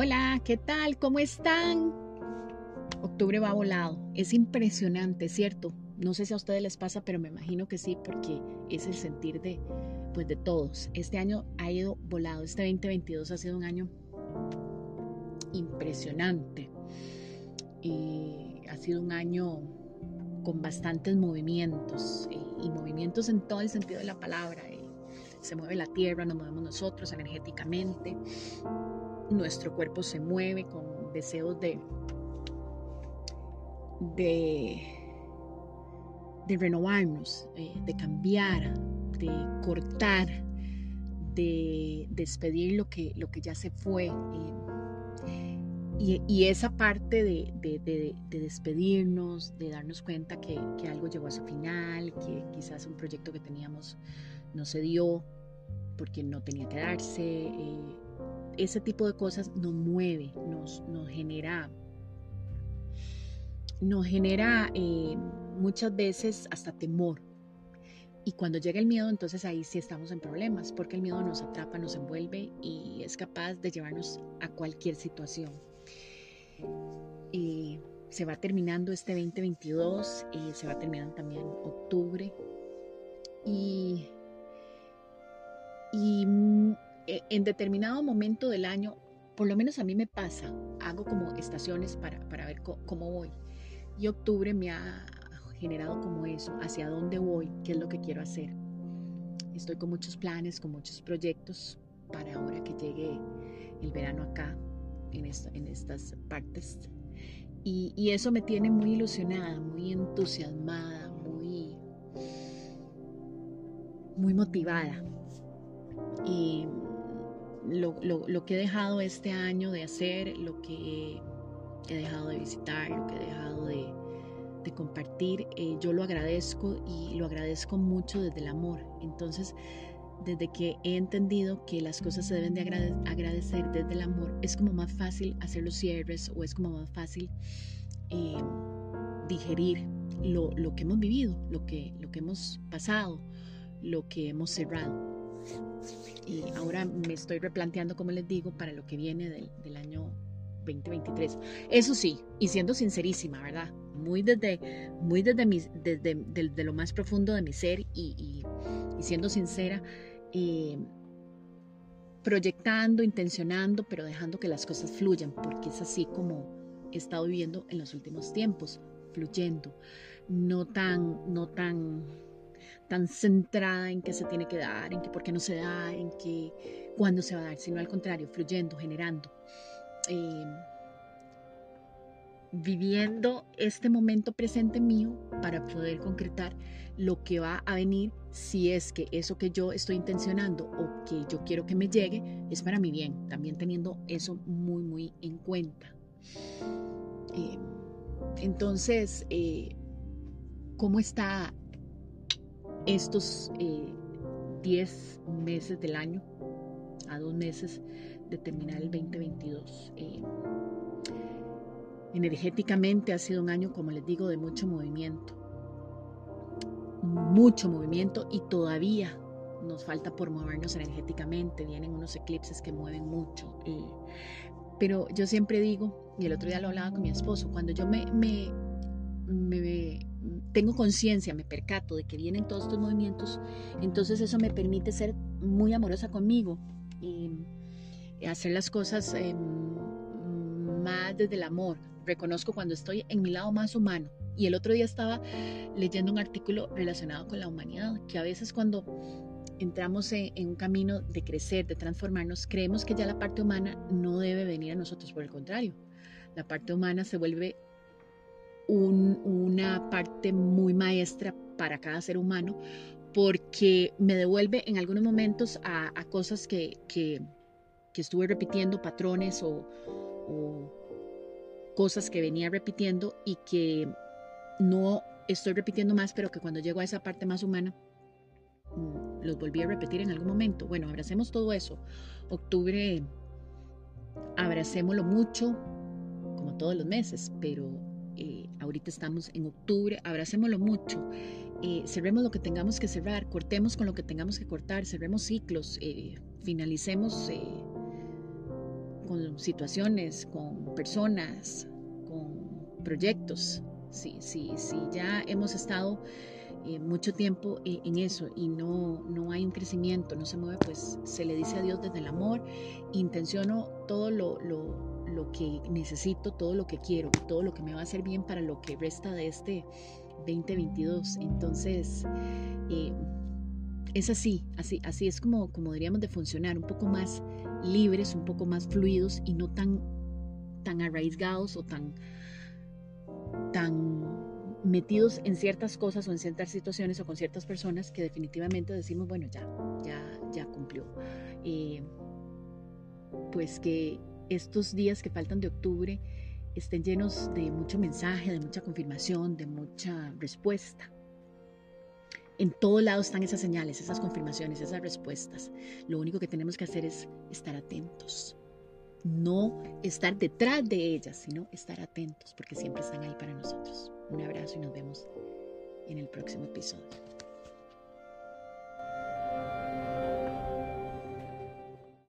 Hola, ¿qué tal? ¿Cómo están? Octubre va volado. Es impresionante, ¿cierto? No sé si a ustedes les pasa, pero me imagino que sí, porque es el sentir de, pues, de todos. Este año ha ido volado. Este 2022 ha sido un año impresionante. Ha sido un año con bastantes movimientos y movimientos en todo el sentido de la palabra. Se mueve la tierra, nos movemos nosotros energéticamente, nuestro cuerpo se mueve con deseos de, de, de renovarnos, eh, de cambiar, de cortar, de despedir lo que, lo que ya se fue. Y, esa parte de, despedirnos, de darnos cuenta que, algo llegó a su final, que quizás un proyecto que teníamos no se dio porque no tenía que darse, eh, ese tipo de cosas nos mueve, nos, nos genera, nos genera eh, muchas veces hasta temor. Y cuando llega el miedo, entonces ahí sí estamos en problemas, porque el miedo nos atrapa, nos envuelve y es capaz de llevarnos a cualquier situación. Y se va terminando este 2022 y se va terminando también octubre. Y, y en determinado momento del año, por lo menos a mí me pasa, hago como estaciones para, para ver cómo voy. Y octubre me ha generado como eso, hacia dónde voy, qué es lo que quiero hacer. Estoy con muchos planes, con muchos proyectos para ahora que llegue el verano acá en, en estas partes. Y, y, eso me tiene muy ilusionada, muy entusiasmada, muy, muy motivada. Y lo, lo, que he dejado este año de hacer, lo que he dejado de visitar, lo que he dejado de, de compartir, eh, yo lo agradezco y lo agradezco mucho desde el amor. Entonces, desde que he entendido que las cosas se deben de agradecer desde el amor, es como más fácil hacer los cierres o es como más fácil eh, digerir lo, lo, que hemos vivido, lo que, lo que hemos pasado, lo que hemos cerrado. Y ahora me estoy replanteando, como les digo, para lo que viene del, del año 2023. Eso sí, y siendo sincerísima, ¿verdad? Muy desde, muy desde, desde, lo más profundo de mi ser y, y siendo sincera, eh, proyectando, intencionando, pero dejando que las cosas fluyan, porque es así como he estado viviendo en los últimos tiempos, fluyendo, no tan, no tan, tan centrada en qué se tiene que dar, en qué por qué no se da, en qué cuándo se va a dar, sino al contrario, fluyendo, generando. Eh, viviendo este momento presente mío para poder concretar lo que va a venir si es que eso que yo estoy intencionando o que yo quiero que me llegue es para mi bien, también teniendo eso muy, muy en cuenta. Eh, entonces, eh, ¿cómo está estos 10 eh, meses del año? A dos meses de terminar el 2022 energéticamente ha sido un año, como les digo, de mucho movimiento. Mucho movimiento y todavía nos falta por movernos energéticamente. Vienen unos eclipses que mueven mucho. pero yo siempre digo, y el otro día lo hablaba con mi esposo, cuando yo me, me, me tengo conciencia, me percato de que vienen todos estos movimientos, entonces eso me permite ser muy amorosa conmigo y hacer las cosas em, más desde el amor, reconozco cuando estoy en mi lado más humano. Y el otro día estaba leyendo un artículo relacionado con la humanidad, que a veces cuando entramos en, un camino de crecer, de transformarnos, creemos que ya la parte humana no debe venir a nosotros, por el contrario, la parte humana se vuelve una parte muy maestra para cada ser humano porque me devuelve en algunos momentos a, cosas que, que, estuve repitiendo, patrones o, cosas que venía repitiendo y que no estoy repitiendo más, pero que cuando llego a esa parte más humana, mm, los volví a repetir en algún momento. Bueno, abracemos todo eso. Octubre, abracémoslo mucho, como todos los meses, pero ahorita estamos en octubre, abracémoslo mucho. Eh, cerremos lo que tengamos que cerrar, cortemos con lo que tengamos que cortar, cerremos ciclos, eh, finalicemos con situaciones, con personas, con proyectos. Si, sí, sí, ya hemos estado eh, mucho tiempo eh, en eso y no, no hay un crecimiento, no se mueve, pues se le dice a Dios desde el amor, intenciono todo lo, lo, lo que necesito, todo lo que quiero, todo lo que me va a hacer bien para lo que resta de este 2022. Entonces, eh, es así, así, así es como, como diríamos de funcionar, un poco más libres, un poco más fluidos y no tan, tan arraigados o tan, tan metidos en ciertas cosas o en ciertas situaciones o con ciertas personas que definitivamente decimos, bueno, ya, ya, ya cumplió. Eh, pues que estos días que faltan de octubre estén llenos de mucho mensaje, de mucha confirmación, de mucha respuesta. En todo lado están esas señales, esas confirmaciones, esas respuestas. Lo único que tenemos que hacer es estar atentos. No estar detrás de ellas, sino estar atentos, porque siempre están ahí para nosotros. Un abrazo y nos vemos en el próximo episodio.